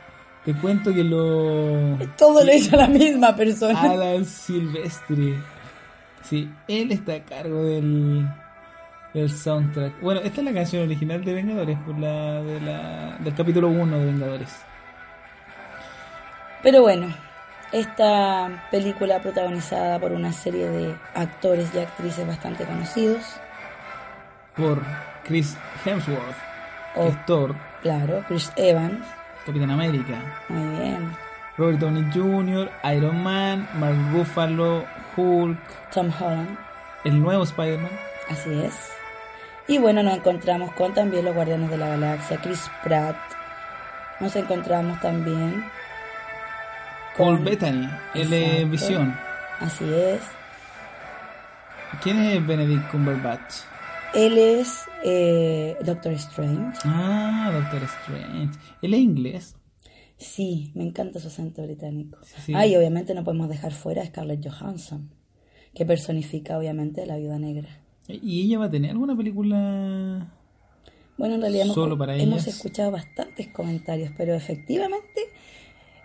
Te cuento que lo. Todo lo hizo la misma persona. Alan Silvestri. Sí, él está a cargo del, del soundtrack. Bueno, esta es la canción original de Vengadores, por la, de la del capítulo 1 de Vengadores. Pero bueno, esta película protagonizada por una serie de actores y actrices bastante conocidos. Por Chris Hemsworth, que O, es Thor, claro, Chris Evans. Capitán América, Muy bien. Robert Downey Jr., Iron Man, Mark Ruffalo, Hulk, Tom Holland. el nuevo Spider-Man. Así es. Y bueno, nos encontramos con también los Guardianes de la Galaxia, Chris Pratt. Nos encontramos también Paul. Bettany, es Exacto. Visión. Así es. ¿Quién es Benedict Cumberbatch? Él es eh, Doctor Strange. Ah, Doctor Strange. Él es inglés. Sí, me encanta su acento británico. Sí. Ah, y obviamente no podemos dejar fuera a Scarlett Johansson, que personifica obviamente a la viuda negra. ¿Y ella va a tener alguna película? Bueno, en realidad hemos, para escuchado bastantes comentarios, pero efectivamente,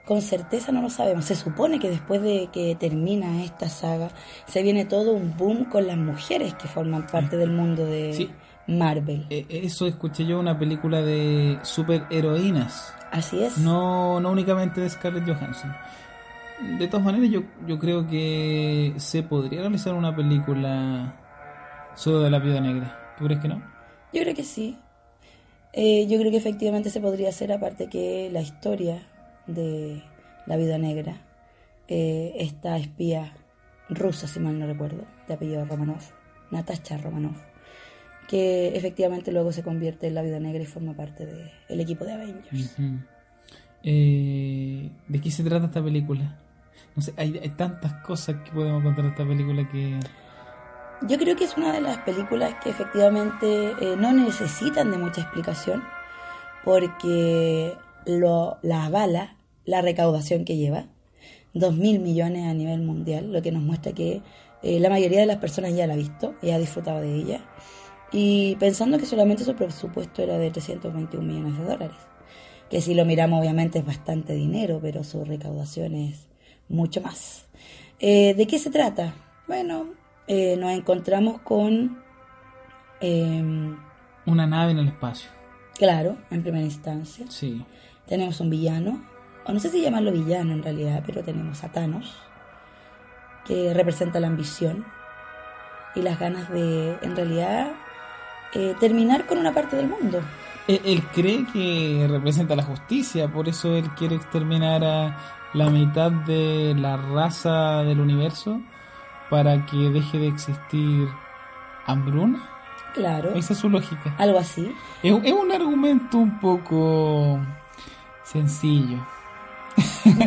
con certeza no lo sabemos. Se supone que después de que termina esta saga, se viene todo un boom con las mujeres que forman parte del mundo de Sí. Marvel. Eh, Eso escuché yo, una película de superheroínas. Así es. No, no únicamente de Scarlett Johansson. De todas maneras, yo, yo creo que se podría realizar una película solo de la Viuda Negra. ¿Tú crees que no? Yo creo que sí. Eh, yo creo que efectivamente se podría hacer, aparte que la historia de la vida negra, eh, esta espía rusa, si mal no recuerdo, de apellido Romanov, Natasha Romanov, que efectivamente luego se convierte en la vida negra y forma parte del equipo de Avengers. Eh, ¿De qué se trata esta película? No sé, hay, hay tantas cosas que podemos contar de esta película que... Yo creo que es una de las películas que efectivamente eh, no necesitan de mucha explicación porque lo, la avala la recaudación que lleva, 2.000 millones a nivel mundial, lo que nos muestra que eh, la mayoría de las personas ya la ha visto y ha disfrutado de ella. Y pensando que solamente su presupuesto era de 321 millones de dólares, que si lo miramos obviamente es bastante dinero, pero su recaudación es mucho más. Eh, ¿De qué se trata? Bueno, eh, nos encontramos con, eh, Una nave en el espacio. claro, en primera instancia, Sí. tenemos un villano, o no sé si llamarlo villano en realidad, pero tenemos a Thanos, que representa la ambición y las ganas de, en realidad, eh, terminar con una parte del mundo. Él, él cree que representa la justicia, por eso él quiere exterminar a la mitad de la raza del universo para que deje de existir hambruna. Claro, Esa es su lógica. algo así. Es, es un argumento un poco sencillo.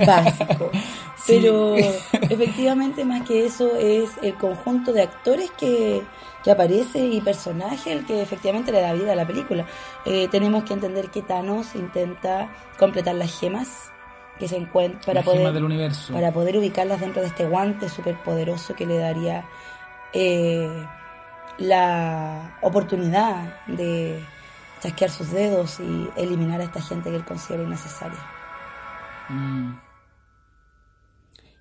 Básico. *laughs* Sí. Pero efectivamente, más que eso, es el conjunto de actores que, que aparece y personaje el que efectivamente le da vida a la película. Eh, tenemos que entender que Thanos intenta completar las gemas que se encuentran para Las poder del universo. para poder ubicarlas dentro de este guante súper poderoso que le daría eh, la oportunidad de chasquear sus dedos y eliminar a esta gente que él considera innecesaria. Mm.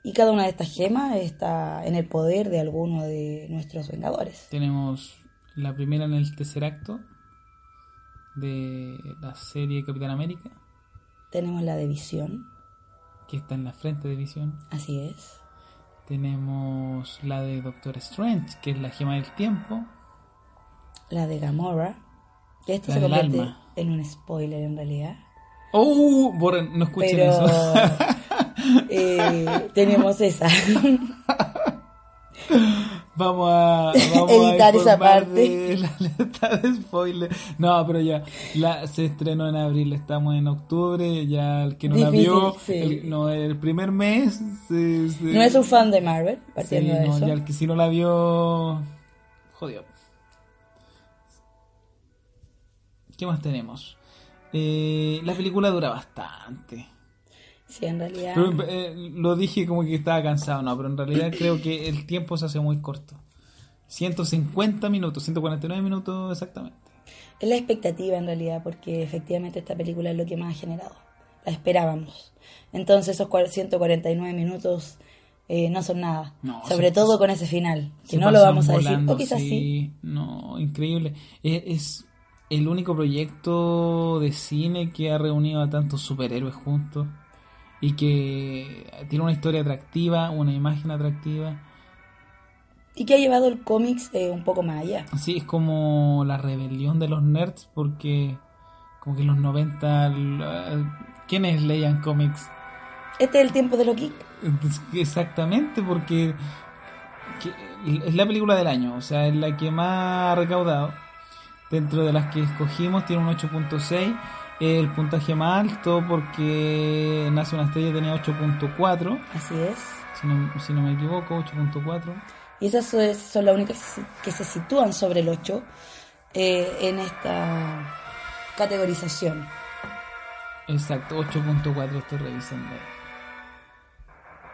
Y cada una de estas gemas está en el poder de alguno de nuestros Vengadores. Tenemos la primera en el tercer acto de la serie Capitán América, Tenemos la de Visión, que está en la frente de visión. así es. Tenemos la de Doctor Strange, que es la gema del tiempo. La de Gamora, que esto La se convierte alma. en un spoiler en realidad. ¡Oh! Borren, no escuchen Pero eso. eh, tenemos esa. *laughs* Vamos a, vamos Editar a esa parte. de la alerta de spoiler. No, pero ya, la, se estrenó en abril, estamos en octubre, ya el que no la vio, sí. el, no, el primer mes, se- se- No es un fan de Marvel, Sí, partiendo de no, eso. ya el que sí no la vio, jodió. ¿Qué más tenemos? Eh, la película dura bastante. Sí, en realidad. Pero, eh, lo dije como que estaba cansado, no, pero en realidad creo que el tiempo se hace muy corto. 150 minutos, 149 minutos exactamente. Es la expectativa en realidad, porque efectivamente esta película es lo que más ha generado. La esperábamos. Entonces esos cua- 149 minutos eh, no son nada. No, Sobre se- todo con ese final, que no lo vamos a decir. volando, O quizás sí. No, increíble. Es, es el único proyecto de cine que ha reunido a tantos superhéroes juntos y que tiene una historia atractiva, una imagen atractiva. Y que ha llevado el cómics eh, un poco más allá. Sí, es como la rebelión de los nerds porque como que en los 90 la- ¿quiénes leían cómics? Este es el tiempo de los geeks. Exactamente, porque que- es la película del año, o sea, es la que más ha recaudado. Dentro de las que escogimos tiene un 8.6, el puntaje más alto porque Nace una estrella tenía 8.4, Así es. si no, si no me equivoco, 8.4. Y esas son- las únicas que se sitúan sobre el 8 eh, en esta categorización. Exacto, 8.4 estoy revisando.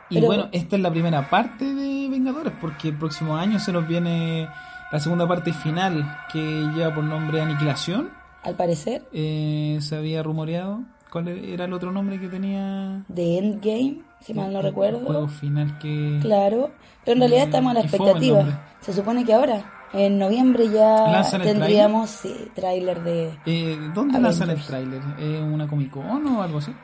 Y Pero- bueno, esta es la primera parte de Vengadores, porque el próximo año se nos viene la segunda parte final, que lleva por nombre Aniquilación. Al parecer, Eh, se había rumoreado. ¿Cuál era el otro nombre que tenía? de Endgame, si mal no El recuerdo. juego final que... Claro, pero en realidad estamos a la el expectativa. Se supone que ahora, en noviembre ya ¿Lanzan el tendríamos sí, tráiler de... Eh, ¿Dónde lanzan el Avengers. tráiler? ¿Eh, ¿Una Comic Con o algo así?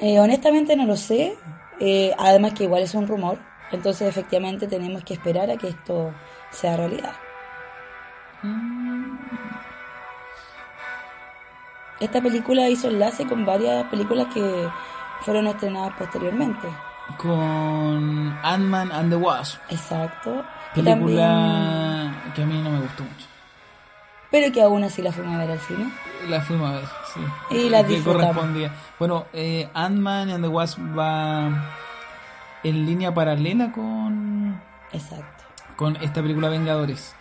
Eh, honestamente no lo sé, eh, además que igual es un rumor, entonces efectivamente tenemos que esperar a que esto sea realidad. Esta película hizo enlace con varias películas que fueron estrenadas posteriormente. Con Ant-Man and the Wasp. Exacto. También- Película que a mí no me gustó mucho. pero que aún así la fuimos a ver al cine. La fuimos a ver, sí. Y la correspondía. Bueno, eh, Ant-Man and the Wasp va en línea paralela con, Exacto. Con esta película Vengadores.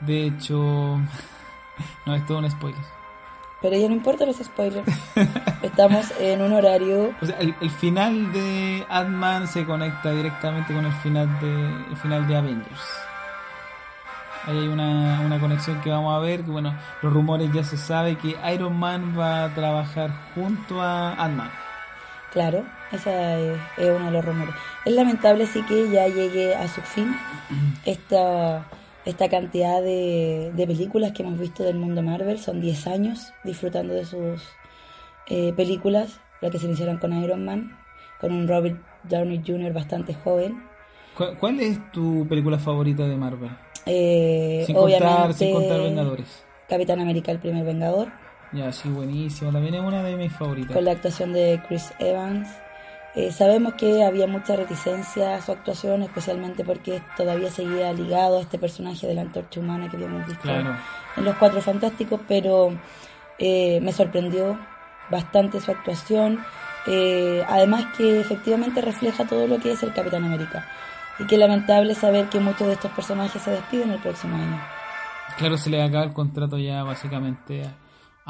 De hecho, *laughs* no es todo un spoiler. Pero ya no importa los spoilers. *laughs* Estamos en un horario O sea, el, el final de Ant-Man se conecta directamente con el final de, el final de Avengers. Ahí hay una, una conexión que vamos a ver. Que bueno, los rumores ya se sabe que Iron Man va a trabajar junto a Ant-Man. Claro, ese es, es uno de los rumores. Es lamentable sí que ya llegue a su fin esta, esta cantidad de, de películas que hemos visto del mundo Marvel. Son 10 años disfrutando de sus eh, películas, las que se iniciaron con Iron Man, con un Robert Downey Jr. bastante joven. ¿Cuál, cuál es tu película favorita de Marvel? Eh, Sin contar, sin contar Vengadores. Capitán América, el primer Vengador. Ya, sí, buenísimo. También es una de mis favoritas. con la actuación de Chris Evans. Eh, sabemos que había mucha reticencia a su actuación, especialmente porque todavía seguía ligado a este personaje de la antorcha humana que habíamos visto Claro. en Los Cuatro Fantásticos, pero eh, me sorprendió bastante su actuación. Eh, además que efectivamente refleja todo lo que es el Capitán América. Y que lamentable saber que muchos de estos personajes se despiden el próximo año. Claro, se le acaba el contrato ya básicamente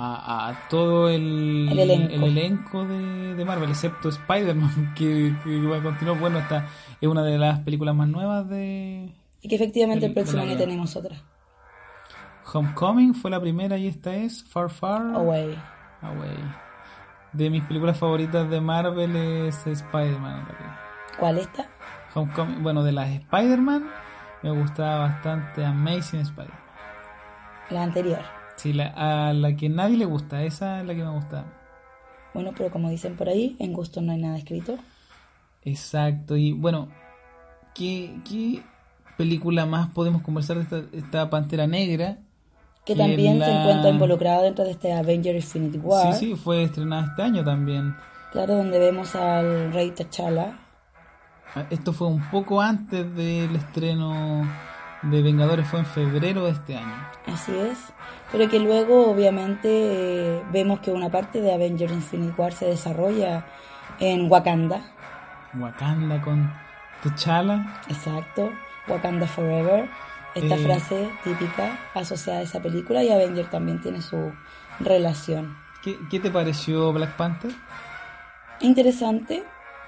a, todo el, El elenco. el elenco de, de Marvel, excepto Spider-Man, *laughs* que, que va a continuar. Bueno, esta es una de las películas más nuevas de Y que efectivamente el próximo año tenemos otra. Homecoming, fue la primera y esta es Far Far Away. Away. De mis películas favoritas de Marvel es Spider-Man. ¿Cuál esta? Homecoming, bueno, de las Spider-Man me gustaba bastante Amazing Spider-Man. La anterior. Sí, la, a la que nadie le gusta, esa es la que me gusta. Bueno, pero como dicen por ahí, en gusto no hay nada escrito. Exacto, y bueno, ¿qué, qué película más podemos conversar de esta, esta Pantera Negra? Que Que también se la- encuentra involucrada dentro de este Avenger Infinity War. Sí, sí, fue estrenada este año también. Claro, donde vemos al rey T'Challa. Ah, Esto fue un poco antes del estreno de Vengadores, fue en febrero de este año. Así es. Pero que luego, obviamente, eh, vemos que una parte de Avengers Infinity War se desarrolla en Wakanda. Wakanda con T'Challa. Exacto. Wakanda Forever. Esta Eh. frase típica asociada a esa película y Avenger también tiene su relación. ¿Qué, qué te pareció Black Panther? Interesante.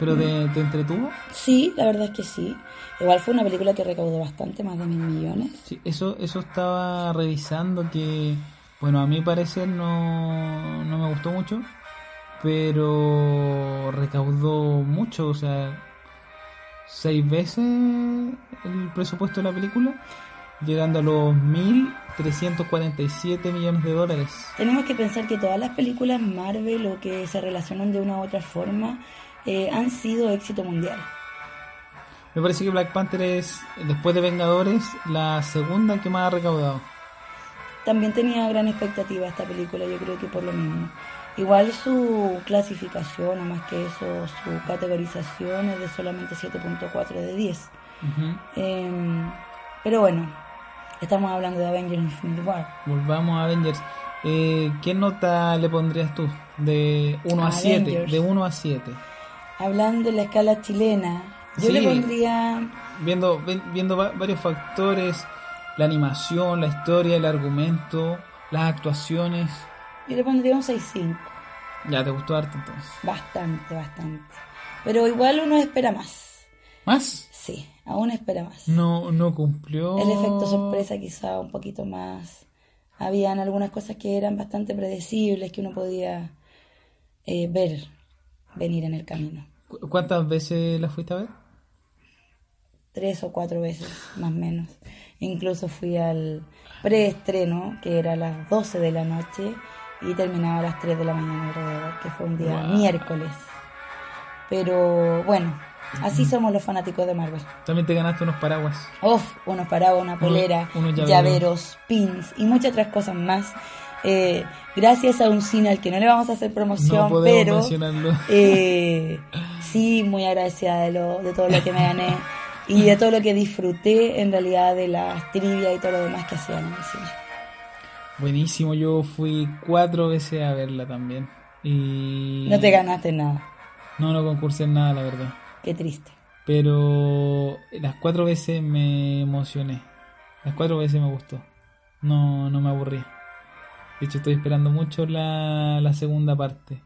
¿Pero te, te entretuvo? Sí, la verdad es que sí. Igual fue una película que recaudó bastante, más de mil millones. Sí, eso, eso estaba revisando que, bueno, a mi parecer no, no me gustó mucho, pero recaudó mucho, o sea, seis veces el presupuesto de la película, llegando a los 1.347 millones de dólares. Tenemos que pensar que todas las películas Marvel o que se relacionan de una u otra forma eh, han sido éxito mundial. Me parece que Black Panther es, después de Vengadores, la segunda que más ha recaudado. También tenía gran expectativa esta película, yo creo que por lo mismo. Igual su clasificación, o más que eso, su categorización es de solamente 7.4 de 10. Ujú. Em, pero bueno, estamos hablando de Avengers Infinity War. Volvamos a Avengers. Eh, ¿Qué nota le pondrías tú? De 1 a 7. Avengers. De 1 a 7. Hablando de la escala chilena, yo Sí. le pondría Viendo, viendo va- varios factores, la animación, la historia, el argumento, las actuaciones. yo le pondría un 6.5. Ya, te gustó harto entonces. Bastante, bastante. Pero igual uno espera más. ¿Más? Sí, aún espera más. No, no cumplió. El efecto sorpresa quizá un poquito más. Habían algunas cosas que eran bastante predecibles que uno podía eh, ver venir en el camino. ¿Cu- ¿Cuántas veces la fuiste a ver? Tres o cuatro veces, más o menos. Incluso fui al preestreno, que era a las 12 de la noche, y terminaba a las 3 de la mañana alrededor, que fue un día Wow. miércoles. Pero bueno, así somos los fanáticos de Marvel. También te ganaste unos paraguas. Uf, unos paraguas, una polera, llaveros, pins y muchas otras cosas más. Eh, gracias a un cine al que no le vamos a hacer promoción, No pero eh, sí, muy agradecida de, lo, de todo lo que me gané y de todo lo que disfruté en realidad de las trivias y todo lo demás que hacían en el cine. Buenísimo, yo fui cuatro veces a verla también. Y... No te ganaste nada, No, no concursé en nada, la verdad. qué triste. Pero las cuatro veces me emocioné. Las cuatro veces me gustó. No, no me aburrí. De hecho, estoy esperando mucho la, la segunda parte.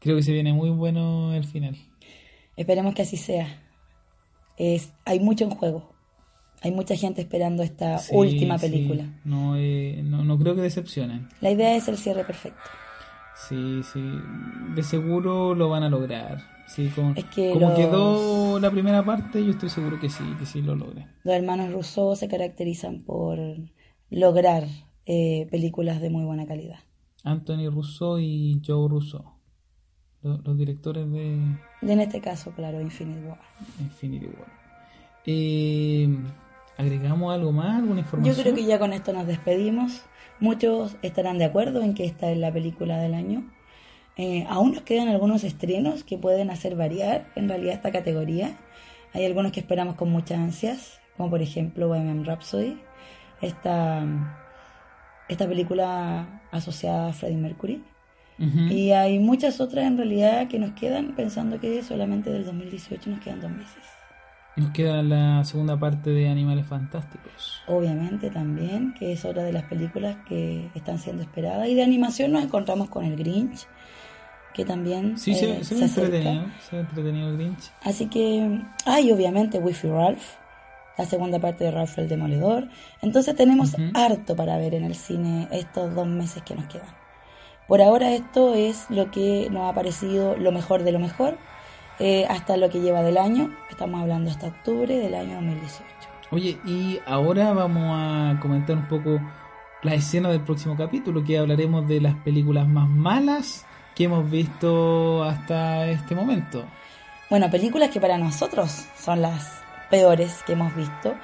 Creo que se viene muy bueno el final. Esperemos que así sea. Es, hay mucho en juego. Hay mucha gente esperando esta Sí, última sí. película. No, eh, no, no creo que decepcionen. La idea es el cierre perfecto. Sí, sí. De seguro lo van a lograr. Sí, con, Es que como los- quedó la primera parte, yo estoy seguro que sí, que sí lo logren. Los hermanos Rousseau se caracterizan por lograr eh, películas de muy buena calidad. Anthony Russo y Joe Russo. Los, los directores de Y en este caso, claro, Infinite War. Infinity War. Eh, ¿Agregamos algo más? ¿Alguna Yo información? creo que ya con esto nos despedimos. Muchos estarán de acuerdo en que esta es la película del año. Eh, aún nos quedan algunos estrenos que pueden hacer variar en realidad esta categoría. Hay algunos que esperamos con muchas ansias, como por ejemplo Bohemian Rhapsody, esta, esta película asociada a Freddie Mercury. Ujú. Y hay muchas otras en realidad que nos quedan pensando que solamente del 2018 nos quedan dos meses. Nos queda la segunda parte de Animales Fantásticos. Obviamente también, que es otra de las películas que están siendo esperadas. Y de animación nos encontramos con el Grinch, que también Sí, eh, se, se se entretenido. Se ve entretenido el Grinch. Así que hay obviamente Wi-Fi Ralph, la segunda parte de Ralph el Demoledor. Entonces tenemos harto para ver en el cine estos dos meses que nos quedan. Por ahora esto es lo que nos ha parecido lo mejor de lo mejor, eh, hasta lo que lleva del año. Estamos hablando hasta octubre del año 2018. Oye, y ahora vamos a comentar un poco la escena del próximo capítulo, que hablaremos de las películas más malas que hemos visto hasta este momento. Bueno, películas que para nosotros son las peores que hemos visto,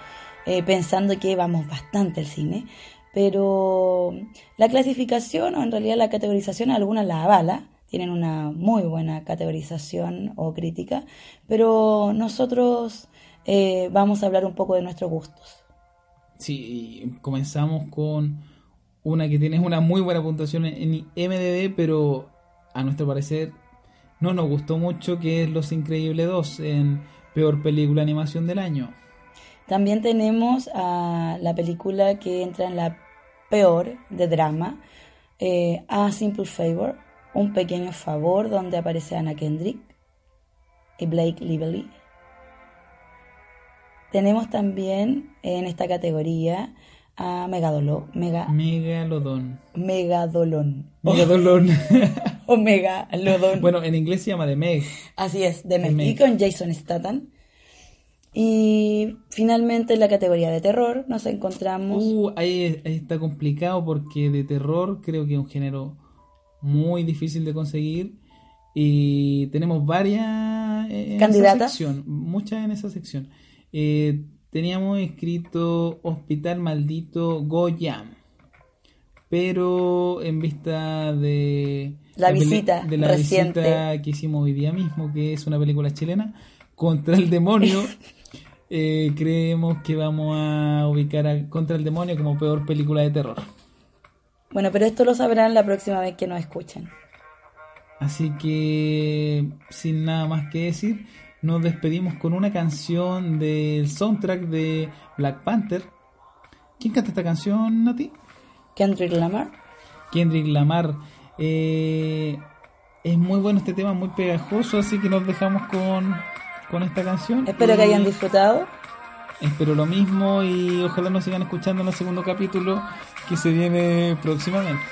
eh, pensando que vamos bastante al cine, pero la clasificación o en realidad la categorización algunas la avala, tienen una muy buena categorización o crítica, pero nosotros eh, vamos a hablar un poco de nuestros gustos. Sí, comenzamos con una que tiene una muy buena puntuación en MDB, pero a nuestro parecer no nos gustó mucho, que es Los Increíbles 2 en Peor Película Animación del Año. También tenemos a la película que entra en la peor de drama, eh, A Simple Favor, un pequeño favor, donde aparece Anna Kendrick y Blake Lively. Tenemos también en esta categoría a Megadolo, Mega, Megalodón. Megadolón. Megadolón. *laughs* O Megalodón. bueno, en inglés se llama The Meg. Así es, de The Meg. Meg. Y con Jason Statham. Y finalmente en la categoría de terror nos encontramos... Uh, ahí, ahí está complicado porque de terror creo que es un género muy difícil de conseguir. Y tenemos varias en esa ¿Candidatas? sección, muchas en esa sección. Eh, teníamos escrito Hospital Maldito Goyam. Pero en vista de La visita de la reciente. visita que hicimos hoy día mismo, que es una película chilena, contra el demonio, *laughs* eh, creemos que vamos a ubicar a Contra el demonio como peor película de terror. Bueno, pero esto lo sabrán la próxima vez que nos escuchen. Así que, sin nada más que decir, nos despedimos con una canción del soundtrack de Black Panther. ¿Quién canta esta canción, Nati? Kendrick Lamar. Kendrick Lamar. Eh, es muy bueno este tema, muy pegajoso, así que nos dejamos con, con esta canción. Espero que hayan disfrutado. Espero lo mismo y ojalá nos sigan escuchando en el segundo capítulo que se viene próximamente.